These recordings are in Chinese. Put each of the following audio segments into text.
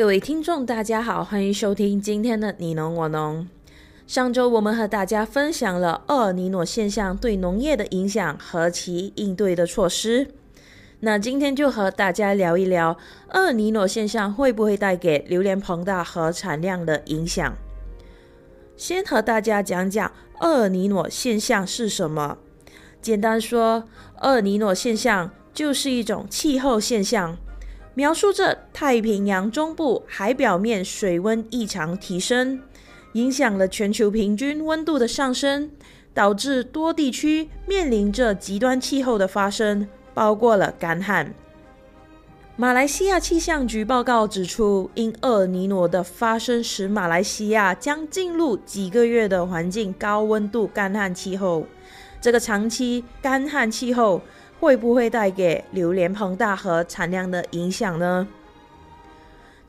各位听众，大家好，欢迎收听今天的你农我农。上周我们和大家分享了厄尔尼诺现象对农业的影响和其应对的措施。那今天就和大家聊一聊厄尔尼诺现象会不会带给榴莲膨大和产量的影响。先和大家讲讲厄尔尼诺现象是什么。简单说，厄尔尼诺现象就是一种气候现象，描述着太平洋中部海表面水温异常提升，影响了全球平均温度的上升，导致多地区面临着极端气候的发生。包括了干旱。马来西亚气象局报告指出，因厄尔尼诺的发生，使马来西亚将进入几个月的环境高温度干旱气候。这个长期干旱气候会不会带给榴莲膨大和产量的影响呢？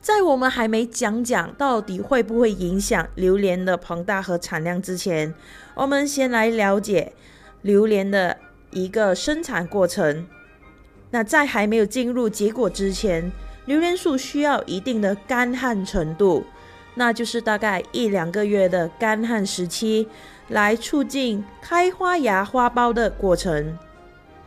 在我们还没讲讲到底会不会影响榴莲的膨大和产量之前，我们先来了解榴莲的一个生产过程。那在还没有进入结果之前，榴莲树需要一定的干旱程度，那就是大概一两个月的干旱时期，来促进开花芽花苞的过程。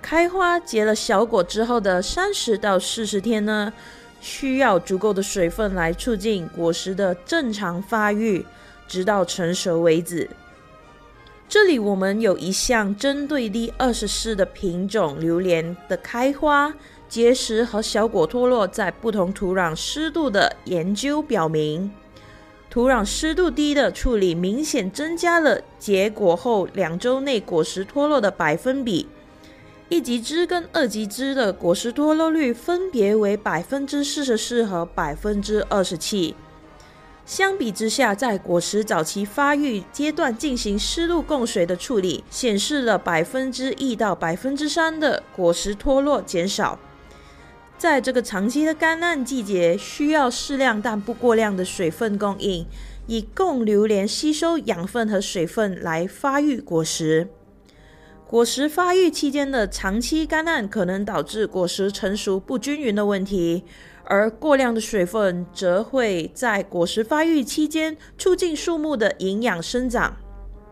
开花结了小果之后的三十到四十天呢，需要足够的水分来促进果实的正常发育，直到成熟为止。这里我们有一项针对 D24 的品种榴莲的开花、结实和小果脱落在不同土壤湿度的研究表明，土壤湿度低的处理明显增加了结果后两周内果实脱落的百分比，一级枝跟二级枝的果实脱落率分别为百分之四十四和百分之二十七。相比之下，在果实早期发育阶段进行湿度供水的处理，显示了百分之一到百分之三的果实脱落减少。在这个长期的干旱季节，需要适量但不过量的水分供应，以供榴莲吸收养分和水分来发育果实。果实发育期间的长期干旱可能导致果实成熟不均匀的问题。而过量的水分则会在果实发育期间促进树木的营养生长，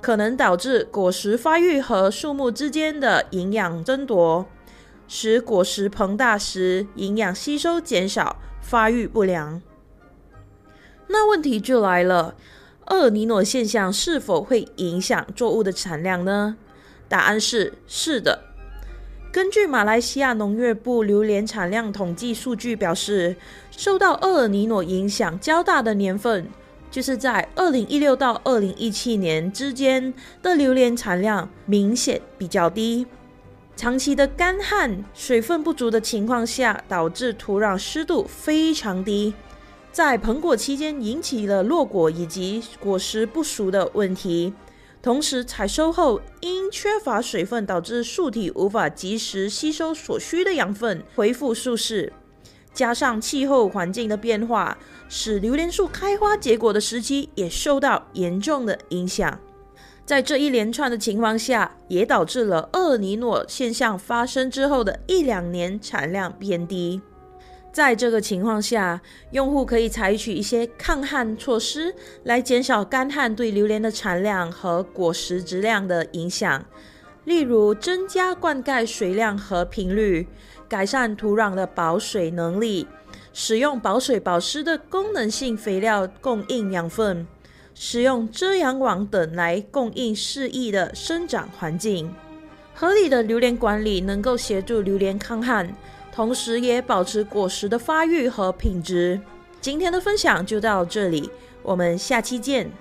可能导致果实发育和树木之间的营养争夺，使果实膨大时营养吸收减少，发育不良。那问题就来了，厄尔尼诺现象是否会影响作物的产量呢？答案是是的。根据马来西亚农业部榴莲产量统计数据表示，受到厄尔尼诺影响较大的年份，就是在二零一六到二零一七年之间的榴莲产量明显比较低。长期的干旱、水分不足的情况下，导致土壤湿度非常低，在膨果期间引起了落果以及果实不熟的问题。同时，采收后因缺乏水分，导致树体无法及时吸收所需的养分，恢复树势。加上气候环境的变化，使榴莲树开花结果的时期也受到严重的影响。在这一连串的情况下，也导致了厄尔尼诺现象发生之后的一两年产量变低。在这个情况下，用户可以采取一些抗旱措施，来减少干旱对榴莲的产量和果实质量的影响。例如，增加灌溉水量和频率，改善土壤的保水能力，使用保水保湿的功能性肥料供应养分，使用遮阳网等来供应适宜的生长环境。合理的榴莲管理能够协助榴莲抗旱。同时也保持果实的发育和品质。今天的分享就到这里，我们下期见。